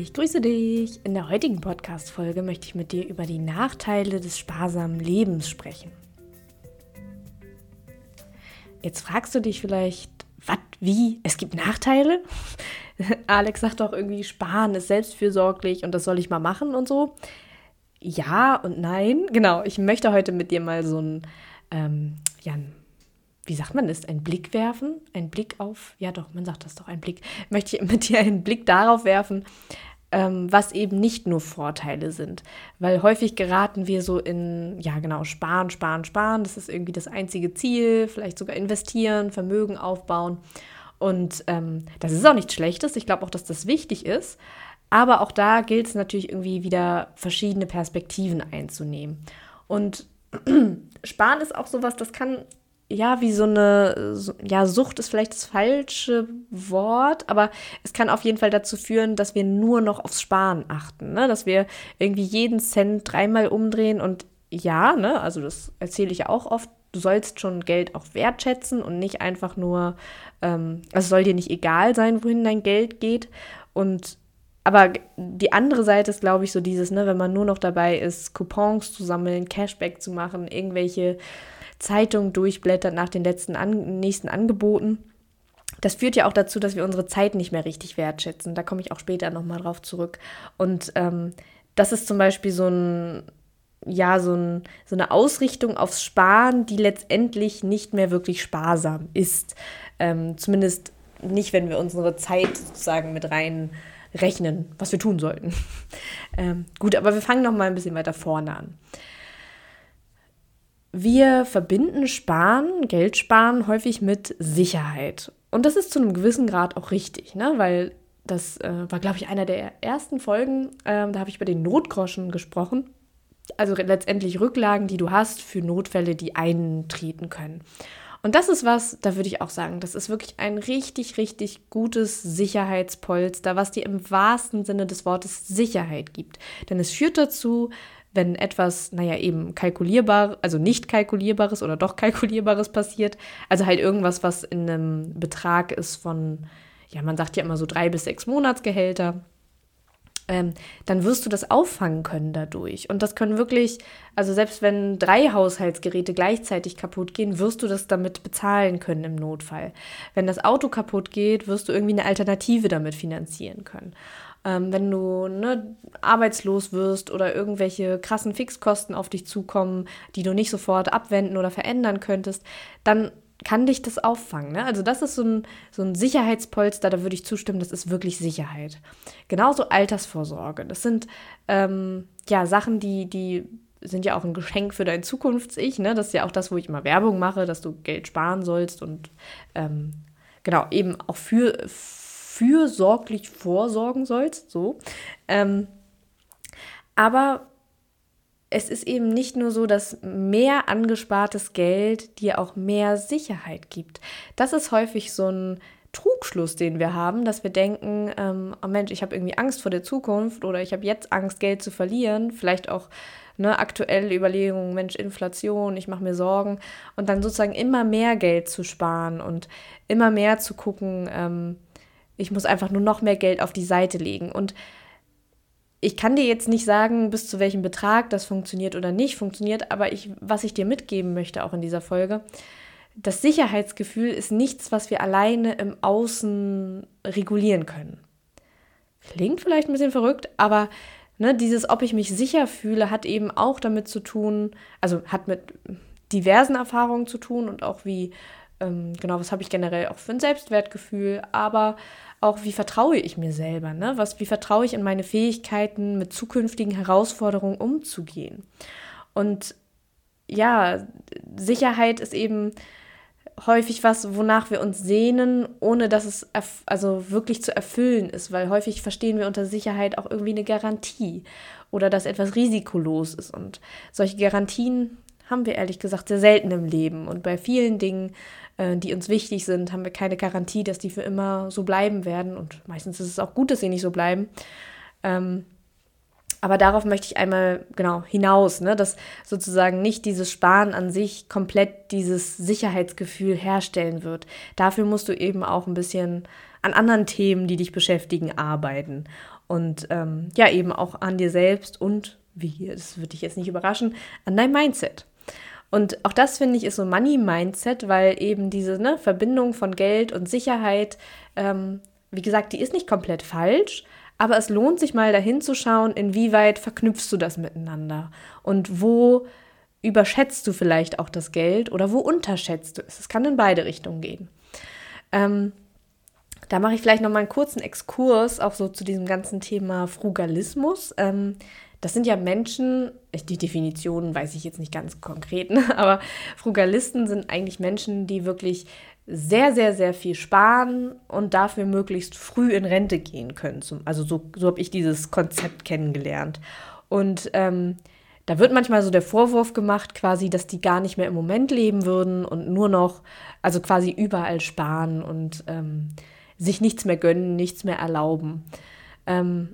Ich grüße dich. In der heutigen Podcast-Folge möchte ich mit dir über die Nachteile des sparsamen Lebens sprechen. Jetzt fragst du dich vielleicht, was, wie? Es gibt Nachteile? Alex sagt doch irgendwie, sparen ist selbstfürsorglich und das soll ich mal machen und so. Ja und nein. Genau, ich möchte heute mit dir mal so ein, ähm, ja, wie sagt man das, einen Blick werfen? Ein Blick auf, ja doch, man sagt das doch, ein Blick. Möchte ich mit dir einen Blick darauf werfen, ähm, was eben nicht nur Vorteile sind. Weil häufig geraten wir so in, ja genau, sparen, sparen, sparen. Das ist irgendwie das einzige Ziel. Vielleicht sogar investieren, Vermögen aufbauen. Und ähm, das ist auch nichts Schlechtes. Ich glaube auch, dass das wichtig ist. Aber auch da gilt es natürlich irgendwie wieder verschiedene Perspektiven einzunehmen. Und Sparen ist auch sowas, das kann ja, wie so eine, ja, Sucht ist vielleicht das falsche Wort, aber es kann auf jeden Fall dazu führen, dass wir nur noch aufs Sparen achten, ne? dass wir irgendwie jeden Cent dreimal umdrehen und ja, ne, also das erzähle ich ja auch oft, du sollst schon Geld auch wertschätzen und nicht einfach nur, ähm, also es soll dir nicht egal sein, wohin dein Geld geht. Und aber die andere Seite ist, glaube ich, so dieses, ne, wenn man nur noch dabei ist, Coupons zu sammeln, Cashback zu machen, irgendwelche Zeitung durchblättert nach den letzten an, nächsten Angeboten. Das führt ja auch dazu, dass wir unsere Zeit nicht mehr richtig wertschätzen. Da komme ich auch später nochmal drauf zurück. Und ähm, das ist zum Beispiel so ein, ja, so, ein, so eine Ausrichtung aufs Sparen, die letztendlich nicht mehr wirklich sparsam ist. Ähm, zumindest nicht, wenn wir unsere Zeit sozusagen mit rein rechnen, was wir tun sollten. ähm, gut, aber wir fangen noch mal ein bisschen weiter vorne an. Wir verbinden Sparen, Geld sparen häufig mit Sicherheit. Und das ist zu einem gewissen Grad auch richtig, ne? weil das äh, war, glaube ich, einer der ersten Folgen. Ähm, da habe ich über den Notgroschen gesprochen. Also letztendlich Rücklagen, die du hast für Notfälle, die eintreten können. Und das ist was, da würde ich auch sagen, das ist wirklich ein richtig, richtig gutes Sicherheitspolster, was dir im wahrsten Sinne des Wortes Sicherheit gibt. Denn es führt dazu, wenn etwas, naja, eben kalkulierbar, also nicht kalkulierbares oder doch kalkulierbares passiert, also halt irgendwas, was in einem Betrag ist von, ja, man sagt ja immer so drei bis sechs Monatsgehälter, ähm, dann wirst du das auffangen können dadurch. Und das können wirklich, also selbst wenn drei Haushaltsgeräte gleichzeitig kaputt gehen, wirst du das damit bezahlen können im Notfall. Wenn das Auto kaputt geht, wirst du irgendwie eine Alternative damit finanzieren können. Ähm, wenn du ne, arbeitslos wirst oder irgendwelche krassen Fixkosten auf dich zukommen, die du nicht sofort abwenden oder verändern könntest, dann kann dich das auffangen. Ne? Also das ist so ein, so ein Sicherheitspolster, da würde ich zustimmen, das ist wirklich Sicherheit. Genauso Altersvorsorge. Das sind ähm, ja Sachen, die, die sind ja auch ein Geschenk für dein Zukunfts-Ich. Ne? Das ist ja auch das, wo ich immer Werbung mache, dass du Geld sparen sollst und ähm, genau, eben auch für, fürsorglich vorsorgen sollst, so. Ähm, aber es ist eben nicht nur so, dass mehr angespartes Geld dir auch mehr Sicherheit gibt. Das ist häufig so ein Trugschluss, den wir haben, dass wir denken, ähm, oh Mensch, ich habe irgendwie Angst vor der Zukunft oder ich habe jetzt Angst, Geld zu verlieren, vielleicht auch ne, aktuelle Überlegungen, Mensch, Inflation, ich mache mir Sorgen und dann sozusagen immer mehr Geld zu sparen und immer mehr zu gucken, ähm, ich muss einfach nur noch mehr Geld auf die Seite legen. Und ich kann dir jetzt nicht sagen, bis zu welchem Betrag das funktioniert oder nicht funktioniert, aber ich, was ich dir mitgeben möchte, auch in dieser Folge, das Sicherheitsgefühl ist nichts, was wir alleine im Außen regulieren können. Klingt vielleicht ein bisschen verrückt, aber ne, dieses, ob ich mich sicher fühle, hat eben auch damit zu tun, also hat mit diversen Erfahrungen zu tun und auch wie, ähm, genau, was habe ich generell auch für ein Selbstwertgefühl, aber auch, wie vertraue ich mir selber, ne? Was, wie vertraue ich in meine Fähigkeiten, mit zukünftigen Herausforderungen umzugehen? Und ja, Sicherheit ist eben häufig was, wonach wir uns sehnen, ohne dass es also wirklich zu erfüllen ist, weil häufig verstehen wir unter Sicherheit auch irgendwie eine Garantie oder dass etwas risikolos ist. Und solche Garantien haben wir ehrlich gesagt sehr selten im Leben. Und bei vielen Dingen äh, die uns wichtig sind, haben wir keine Garantie, dass die für immer so bleiben werden. Und meistens ist es auch gut, dass sie nicht so bleiben. Ähm, aber darauf möchte ich einmal genau hinaus, ne, dass sozusagen nicht dieses Sparen an sich komplett dieses Sicherheitsgefühl herstellen wird. Dafür musst du eben auch ein bisschen an anderen Themen, die dich beschäftigen, arbeiten. Und ähm, ja, eben auch an dir selbst und, wie, das würde dich jetzt nicht überraschen, an dein Mindset. Und auch das finde ich ist so Money-Mindset, weil eben diese ne, Verbindung von Geld und Sicherheit, ähm, wie gesagt, die ist nicht komplett falsch, aber es lohnt sich mal dahin zu schauen, inwieweit verknüpfst du das miteinander und wo überschätzt du vielleicht auch das Geld oder wo unterschätzt du es. Es kann in beide Richtungen gehen. Ähm, da mache ich vielleicht noch mal einen kurzen Exkurs auch so zu diesem ganzen Thema Frugalismus. Ähm, das sind ja Menschen, die Definition weiß ich jetzt nicht ganz konkret, ne? aber Frugalisten sind eigentlich Menschen, die wirklich sehr, sehr, sehr viel sparen und dafür möglichst früh in Rente gehen können. Also so, so habe ich dieses Konzept kennengelernt. Und ähm, da wird manchmal so der Vorwurf gemacht, quasi, dass die gar nicht mehr im Moment leben würden und nur noch, also quasi überall sparen und ähm, sich nichts mehr gönnen, nichts mehr erlauben. Ähm,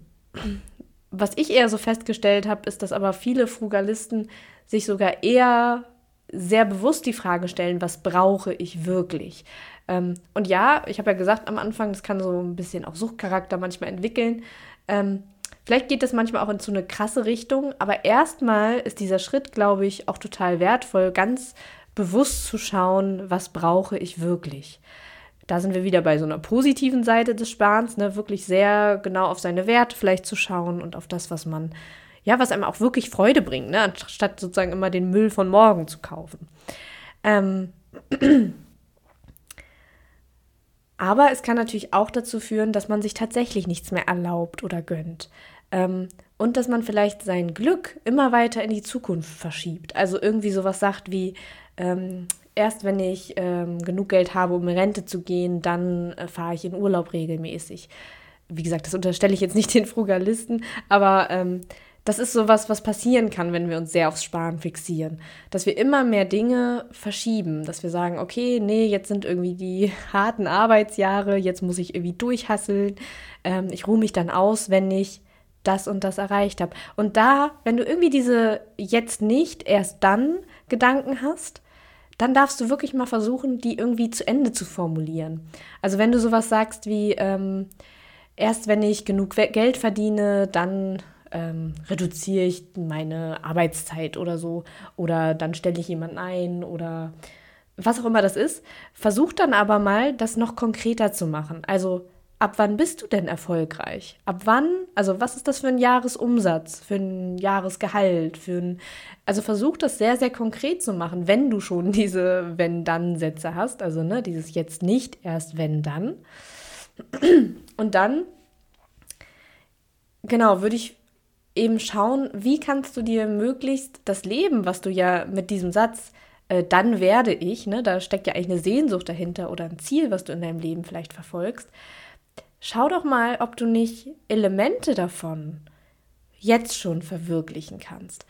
was ich eher so festgestellt habe, ist, dass aber viele Frugalisten sich sogar eher sehr bewusst die Frage stellen, was brauche ich wirklich? Ähm, und ja, ich habe ja gesagt am Anfang, das kann so ein bisschen auch Suchtcharakter manchmal entwickeln. Ähm, Vielleicht geht das manchmal auch in so eine krasse Richtung, aber erstmal ist dieser Schritt, glaube ich, auch total wertvoll, ganz bewusst zu schauen, was brauche ich wirklich. Da sind wir wieder bei so einer positiven Seite des Sparens, ne? wirklich sehr genau auf seine Werte vielleicht zu schauen und auf das, was man, ja, was einem auch wirklich Freude bringt, ne? anstatt sozusagen immer den Müll von morgen zu kaufen. Ähm Aber es kann natürlich auch dazu führen, dass man sich tatsächlich nichts mehr erlaubt oder gönnt. Ähm, und dass man vielleicht sein Glück immer weiter in die Zukunft verschiebt. Also irgendwie sowas sagt wie, ähm, erst wenn ich ähm, genug Geld habe, um in Rente zu gehen, dann äh, fahre ich in Urlaub regelmäßig. Wie gesagt, das unterstelle ich jetzt nicht den Frugalisten, aber ähm, das ist sowas, was passieren kann, wenn wir uns sehr aufs Sparen fixieren. Dass wir immer mehr Dinge verschieben, dass wir sagen, okay, nee, jetzt sind irgendwie die harten Arbeitsjahre, jetzt muss ich irgendwie durchhasseln. Ähm, ich ruhe mich dann aus, wenn ich das und das erreicht habe. Und da, wenn du irgendwie diese jetzt nicht, erst dann Gedanken hast, dann darfst du wirklich mal versuchen, die irgendwie zu Ende zu formulieren. Also wenn du sowas sagst wie, ähm, erst wenn ich genug Geld verdiene, dann ähm, reduziere ich meine Arbeitszeit oder so, oder dann stelle ich jemanden ein oder was auch immer das ist. Versuch dann aber mal, das noch konkreter zu machen. Also ab wann bist du denn erfolgreich? Ab wann, also was ist das für ein Jahresumsatz, für ein Jahresgehalt, für ein, also versuch das sehr, sehr konkret zu machen, wenn du schon diese Wenn-Dann-Sätze hast, also ne, dieses jetzt nicht, erst wenn dann. Und dann, genau, würde ich eben schauen, wie kannst du dir möglichst das Leben, was du ja mit diesem Satz äh, dann werde ich, ne, da steckt ja eigentlich eine Sehnsucht dahinter oder ein Ziel, was du in deinem Leben vielleicht verfolgst, schau doch mal, ob du nicht Elemente davon jetzt schon verwirklichen kannst.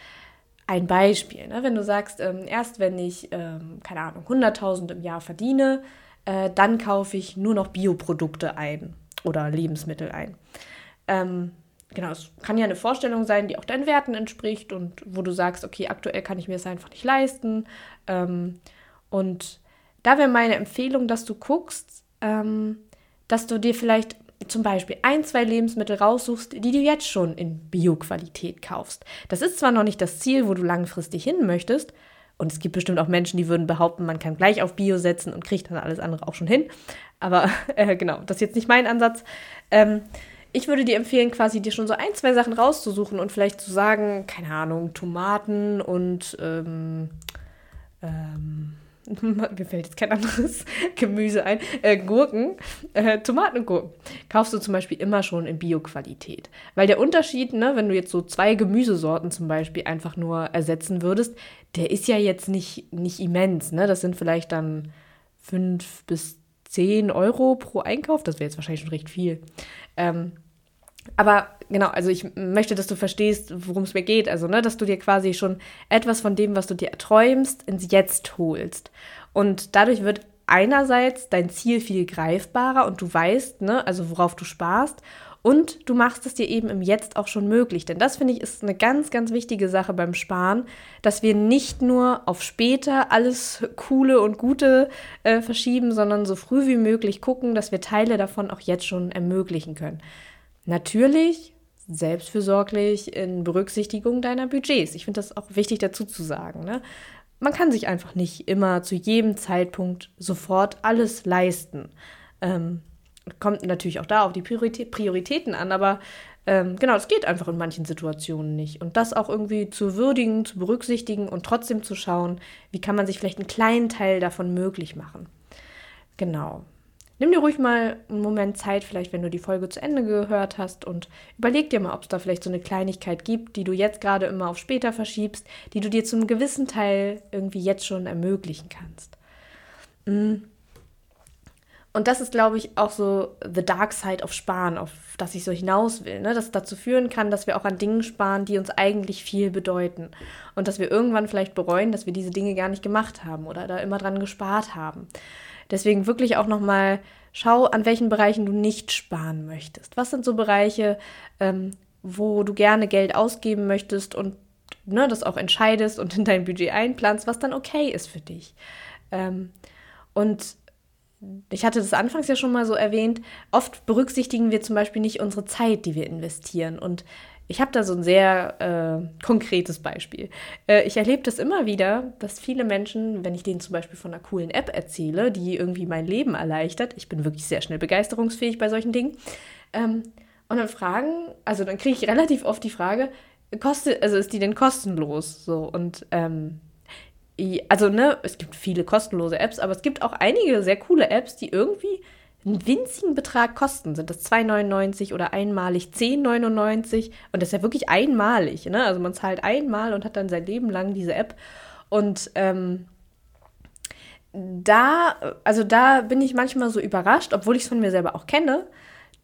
Ein Beispiel, ne? wenn du sagst, ähm, erst wenn ich, ähm, keine Ahnung, 100.000 im Jahr verdiene, äh, dann kaufe ich nur noch Bioprodukte ein oder Lebensmittel ein. Ähm, genau, es kann ja eine Vorstellung sein, die auch deinen Werten entspricht und wo du sagst, okay, aktuell kann ich mir das einfach nicht leisten. Ähm, und da wäre meine Empfehlung, dass du guckst, ähm, dass du dir vielleicht zum Beispiel ein, zwei Lebensmittel raussuchst, die du jetzt schon in Bio-Qualität kaufst. Das ist zwar noch nicht das Ziel, wo du langfristig hin möchtest, und es gibt bestimmt auch Menschen, die würden behaupten, man kann gleich auf Bio setzen und kriegt dann alles andere auch schon hin. Aber äh, genau, das ist jetzt nicht mein Ansatz. Ähm, ich würde dir empfehlen, quasi dir schon so ein, zwei Sachen rauszusuchen und vielleicht zu sagen, keine Ahnung, Tomaten und ähm, ähm, mir fällt jetzt kein anderes Gemüse ein, äh, Gurken, äh, Tomaten und Gurken, kaufst du zum Beispiel immer schon in Bio-Qualität. Weil der Unterschied, ne, wenn du jetzt so zwei Gemüsesorten zum Beispiel einfach nur ersetzen würdest, der ist ja jetzt nicht, nicht immens. Ne? Das sind vielleicht dann fünf bis zehn Euro pro Einkauf. Das wäre jetzt wahrscheinlich schon recht viel. Ähm, aber genau, also ich möchte, dass du verstehst, worum es mir geht. Also, ne, dass du dir quasi schon etwas von dem, was du dir erträumst, ins Jetzt holst. Und dadurch wird einerseits dein Ziel viel greifbarer und du weißt, ne, also worauf du sparst. Und du machst es dir eben im Jetzt auch schon möglich. Denn das finde ich ist eine ganz, ganz wichtige Sache beim Sparen, dass wir nicht nur auf später alles Coole und Gute äh, verschieben, sondern so früh wie möglich gucken, dass wir Teile davon auch jetzt schon ermöglichen können. Natürlich selbstfürsorglich in Berücksichtigung deiner Budgets. Ich finde das auch wichtig dazu zu sagen. Ne? Man kann sich einfach nicht immer zu jedem Zeitpunkt sofort alles leisten. Ähm, kommt natürlich auch da auf die Prioritäten an, aber ähm, genau, es geht einfach in manchen Situationen nicht. Und das auch irgendwie zu würdigen, zu berücksichtigen und trotzdem zu schauen, wie kann man sich vielleicht einen kleinen Teil davon möglich machen. Genau. Nimm dir ruhig mal einen Moment Zeit, vielleicht wenn du die Folge zu Ende gehört hast und überleg dir mal, ob es da vielleicht so eine Kleinigkeit gibt, die du jetzt gerade immer auf später verschiebst, die du dir zum gewissen Teil irgendwie jetzt schon ermöglichen kannst. Mhm. Und das ist, glaube ich, auch so the dark side of Sparen, auf das ich so hinaus will. Ne? Das dazu führen kann, dass wir auch an Dingen sparen, die uns eigentlich viel bedeuten. Und dass wir irgendwann vielleicht bereuen, dass wir diese Dinge gar nicht gemacht haben oder da immer dran gespart haben. Deswegen wirklich auch nochmal schau, an welchen Bereichen du nicht sparen möchtest. Was sind so Bereiche, ähm, wo du gerne Geld ausgeben möchtest und ne, das auch entscheidest und in dein Budget einplanst, was dann okay ist für dich. Ähm, und ich hatte das anfangs ja schon mal so erwähnt, oft berücksichtigen wir zum Beispiel nicht unsere Zeit, die wir investieren. Und ich habe da so ein sehr äh, konkretes Beispiel. Äh, ich erlebe das immer wieder, dass viele Menschen, wenn ich denen zum Beispiel von einer coolen App erzähle, die irgendwie mein Leben erleichtert, ich bin wirklich sehr schnell begeisterungsfähig bei solchen Dingen, ähm, und dann fragen, also dann kriege ich relativ oft die Frage, kostet, also ist die denn kostenlos? So und ähm, also ne, es gibt viele kostenlose Apps, aber es gibt auch einige sehr coole Apps, die irgendwie einen winzigen Betrag kosten. Sind das 2,99 oder einmalig 10,99? Und das ist ja wirklich einmalig. Ne? Also man zahlt einmal und hat dann sein Leben lang diese App. Und ähm, da, also da bin ich manchmal so überrascht, obwohl ich es von mir selber auch kenne,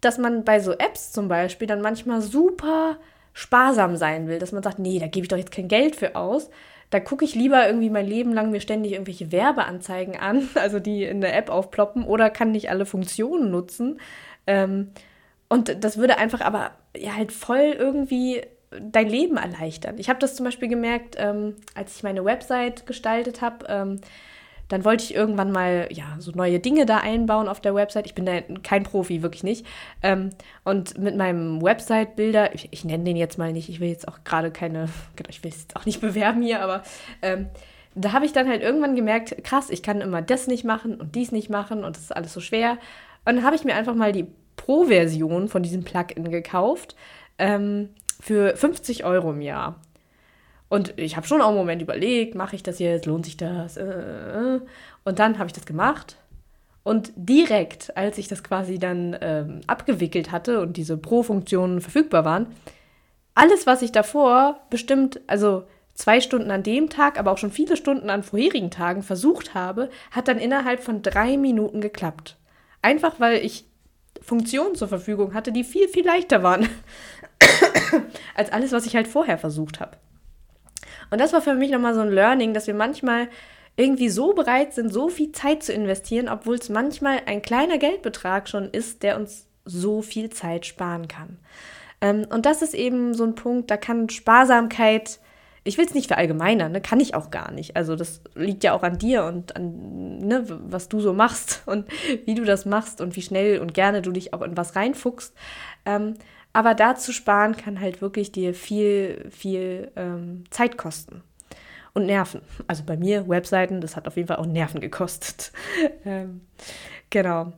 dass man bei so Apps zum Beispiel dann manchmal super sparsam sein will, dass man sagt, nee, da gebe ich doch jetzt kein Geld für aus, da gucke ich lieber irgendwie mein Leben lang mir ständig irgendwelche Werbeanzeigen an, also die in der App aufploppen, oder kann nicht alle Funktionen nutzen. Ähm, und das würde einfach aber ja halt voll irgendwie dein Leben erleichtern. Ich habe das zum Beispiel gemerkt, ähm, als ich meine Website gestaltet habe. Ähm, dann wollte ich irgendwann mal ja so neue Dinge da einbauen auf der Website. Ich bin da kein Profi, wirklich nicht. Ähm, und mit meinem Website-Bilder, ich, ich nenne den jetzt mal nicht, ich will jetzt auch gerade keine, genau, ich will es jetzt auch nicht bewerben hier, aber ähm, da habe ich dann halt irgendwann gemerkt, krass, ich kann immer das nicht machen und dies nicht machen und das ist alles so schwer. Und dann habe ich mir einfach mal die Pro-Version von diesem Plugin gekauft ähm, für 50 Euro im Jahr. Und ich habe schon auch einen Moment überlegt, mache ich das jetzt, lohnt sich das? Äh, äh. Und dann habe ich das gemacht. Und direkt, als ich das quasi dann ähm, abgewickelt hatte und diese Pro-Funktionen verfügbar waren, alles, was ich davor bestimmt, also zwei Stunden an dem Tag, aber auch schon viele Stunden an vorherigen Tagen versucht habe, hat dann innerhalb von drei Minuten geklappt. Einfach weil ich Funktionen zur Verfügung hatte, die viel, viel leichter waren als alles, was ich halt vorher versucht habe. Und das war für mich nochmal so ein Learning, dass wir manchmal irgendwie so bereit sind, so viel Zeit zu investieren, obwohl es manchmal ein kleiner Geldbetrag schon ist, der uns so viel Zeit sparen kann. Ähm, und das ist eben so ein Punkt, da kann Sparsamkeit, ich will es nicht verallgemeinern, ne, kann ich auch gar nicht. Also das liegt ja auch an dir und an, ne, was du so machst und wie du das machst und wie schnell und gerne du dich auch in was reinfuchst. Ähm, aber da zu sparen kann halt wirklich dir viel, viel ähm, Zeit kosten. Und Nerven. Also bei mir, Webseiten, das hat auf jeden Fall auch Nerven gekostet. ähm, genau.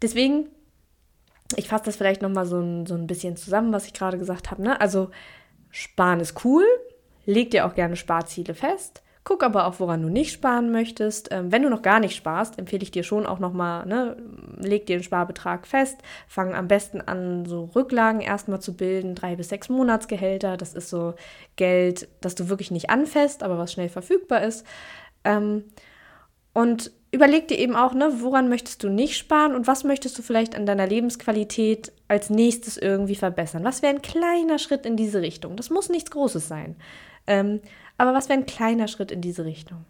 Deswegen, ich fasse das vielleicht nochmal so ein, so ein bisschen zusammen, was ich gerade gesagt habe. Ne? Also, sparen ist cool. Leg dir auch gerne Sparziele fest. Guck aber auch, woran du nicht sparen möchtest. Ähm, wenn du noch gar nicht sparst, empfehle ich dir schon auch nochmal, ne, leg dir den Sparbetrag fest. Fang am besten an, so Rücklagen erstmal zu bilden, drei bis sechs Monatsgehälter. Das ist so Geld, das du wirklich nicht anfasst, aber was schnell verfügbar ist. Ähm, und überleg dir eben auch, ne, woran möchtest du nicht sparen und was möchtest du vielleicht an deiner Lebensqualität als nächstes irgendwie verbessern? Was wäre ein kleiner Schritt in diese Richtung? Das muss nichts Großes sein. Ähm, aber was wäre ein kleiner Schritt in diese Richtung?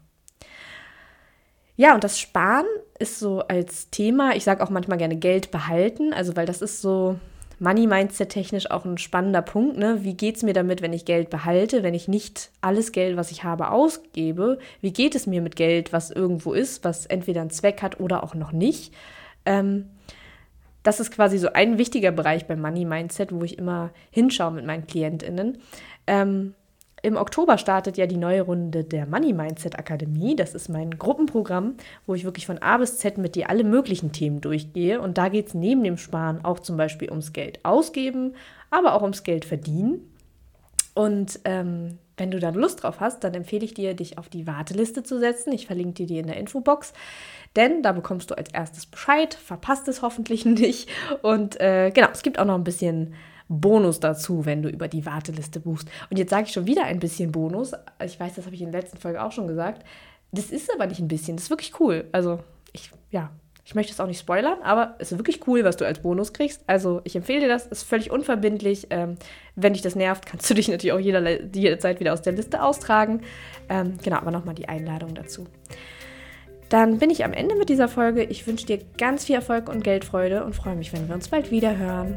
Ja, und das Sparen ist so als Thema, ich sage auch manchmal gerne Geld behalten, also weil das ist so Money-Mindset technisch auch ein spannender Punkt. Ne? Wie geht es mir damit, wenn ich Geld behalte, wenn ich nicht alles Geld, was ich habe, ausgebe? Wie geht es mir mit Geld, was irgendwo ist, was entweder einen Zweck hat oder auch noch nicht? Ähm, das ist quasi so ein wichtiger Bereich beim Money Mindset, wo ich immer hinschaue mit meinen KlientInnen. Ähm, Im Oktober startet ja die neue Runde der Money Mindset Akademie. Das ist mein Gruppenprogramm, wo ich wirklich von A bis Z mit dir alle möglichen Themen durchgehe. Und da geht es neben dem Sparen auch zum Beispiel ums Geld ausgeben, aber auch ums Geld verdienen. Und ähm, wenn du da Lust drauf hast, dann empfehle ich dir, dich auf die Warteliste zu setzen. Ich verlinke dir die in der Infobox, denn da bekommst du als erstes Bescheid, verpasst es hoffentlich nicht. Und äh, genau, es gibt auch noch ein bisschen Bonus dazu, wenn du über die Warteliste buchst. Und jetzt sage ich schon wieder ein bisschen Bonus. Ich weiß, das habe ich in der letzten Folge auch schon gesagt. Das ist aber nicht ein bisschen, das ist wirklich cool. Also, ich, ja, ich möchte es auch nicht spoilern, aber es ist wirklich cool, was du als Bonus kriegst. Also ich empfehle dir das, ist völlig unverbindlich. Ähm, wenn dich das nervt, kannst du dich natürlich auch jeder, jederzeit wieder aus der Liste austragen. Ähm, genau, aber nochmal die Einladung dazu. Dann bin ich am Ende mit dieser Folge. Ich wünsche dir ganz viel Erfolg und Geldfreude und freue mich, wenn wir uns bald wieder hören.